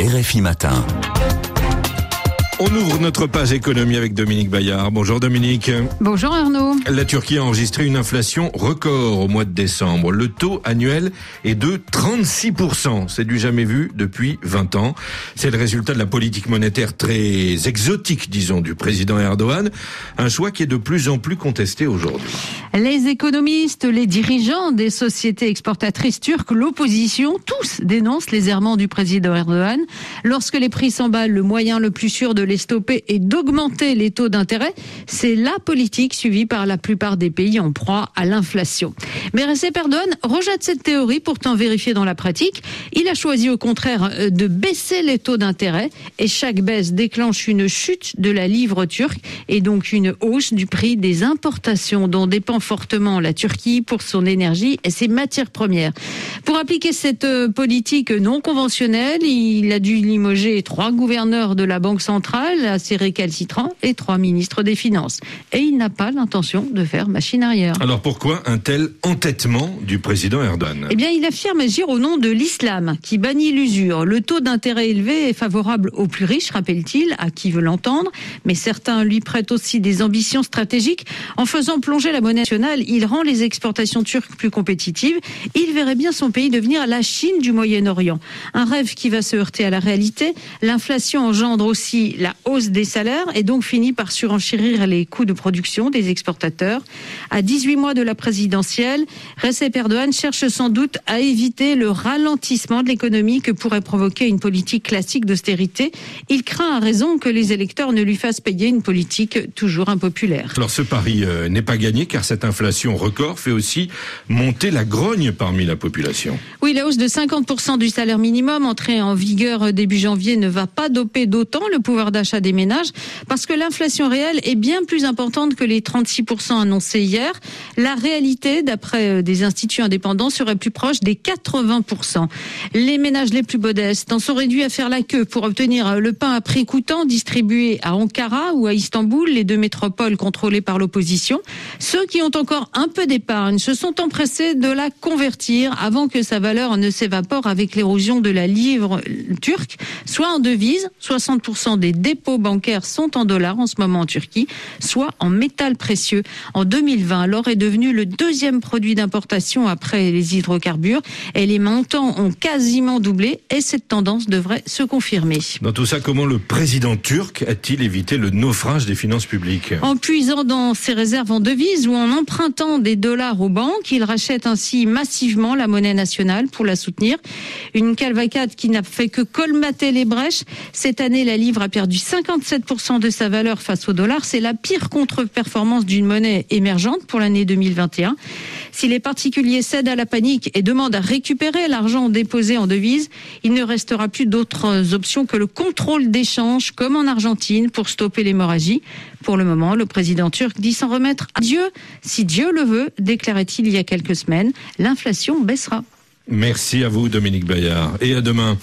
RFI Matin. On ouvre notre page économie avec Dominique Bayard. Bonjour Dominique. Bonjour Arnaud. La Turquie a enregistré une inflation record au mois de décembre. Le taux annuel est de 36%. C'est du jamais vu depuis 20 ans. C'est le résultat de la politique monétaire très exotique, disons, du président Erdogan. Un choix qui est de plus en plus contesté aujourd'hui. Les économistes, les dirigeants des sociétés exportatrices turques, l'opposition, tous dénoncent les errements du président Erdogan. Lorsque les prix s'emballent, le moyen le plus sûr de les stopper et d'augmenter les taux d'intérêt, c'est la politique suivie par la plupart des pays en proie à l'inflation. Mais Recep Erdogan rejette cette théorie pourtant vérifiée dans la pratique. Il a choisi au contraire euh, de baisser les taux d'intérêt et chaque baisse déclenche une chute de la livre turque et donc une hausse du prix des importations dont dépend fortement la Turquie pour son énergie et ses matières premières. Pour appliquer cette euh, politique non conventionnelle, il a dû limoger trois gouverneurs de la Banque centrale assez récalcitrant, et trois ministres des Finances. Et il n'a pas l'intention de faire machine arrière. Alors pourquoi un tel entêtement du président Erdogan? Eh bien, il affirme agir au nom de l'islam, qui bannit l'usure. Le taux d'intérêt élevé est favorable aux plus riches, rappelle-t-il, à qui veut l'entendre, mais certains lui prêtent aussi des ambitions stratégiques. En faisant plonger la monnaie nationale, il rend les exportations turques plus compétitives. Il verrait bien son pays devenir la Chine du Moyen-Orient. Un rêve qui va se heurter à la réalité. L'inflation engendre aussi la hausse des salaires et donc finit par surenchérir les coûts de production des exportateurs. À 18 mois de la présidentielle, Recep Erdogan cherche sans doute à éviter le ralentissement de l'économie que pourrait provoquer une politique classique d'austérité. Il craint à raison que les électeurs ne lui fassent payer une politique toujours impopulaire. Alors ce pari euh, n'est pas gagné car cette inflation record fait aussi monter la grogne parmi la population. Oui, la hausse de 50% du salaire minimum entrée en vigueur début janvier ne va pas doper d'autant le pouvoir d'achat des ménages parce que l'inflation réelle est bien plus importante que les 36% annoncés hier. La réalité, d'après euh, des instituts indépendants, serait plus proche des 80%. Les ménages les plus modestes en sont réduits à faire la queue pour obtenir euh, le pain à prix coûtant distribué à Ankara ou à Istanbul, les deux métropoles contrôlées par l'opposition. Ceux qui ont encore un peu d'épargne se sont empressés de la convertir avant que sa valeur ne s'évapore avec l'érosion de la livre turque, soit en devise, 60% des dépôts bancaires sont en dollars en ce moment en Turquie, soit en métal précieux. En 2020, l'or est devenu le deuxième produit d'importation après les hydrocarbures et les montants ont quasiment doublé et cette tendance devrait se confirmer. Dans tout ça, comment le président turc a-t-il évité le naufrage des finances publiques? En puisant dans ses réserves en devises ou en empruntant des dollars aux banques, il rachète ainsi massivement la monnaie nationale pour la soutenir. Une calvacade qui n'a fait que colmater les brèches. Cette année, la livre a perdu du 57% de sa valeur face au dollar. C'est la pire contre-performance d'une monnaie émergente pour l'année 2021. Si les particuliers cèdent à la panique et demandent à récupérer l'argent déposé en devise, il ne restera plus d'autres options que le contrôle d'échange, comme en Argentine, pour stopper l'hémorragie. Pour le moment, le président turc dit s'en remettre à Dieu. Si Dieu le veut, déclarait-il il y a quelques semaines, l'inflation baissera. Merci à vous, Dominique Bayard. Et à demain.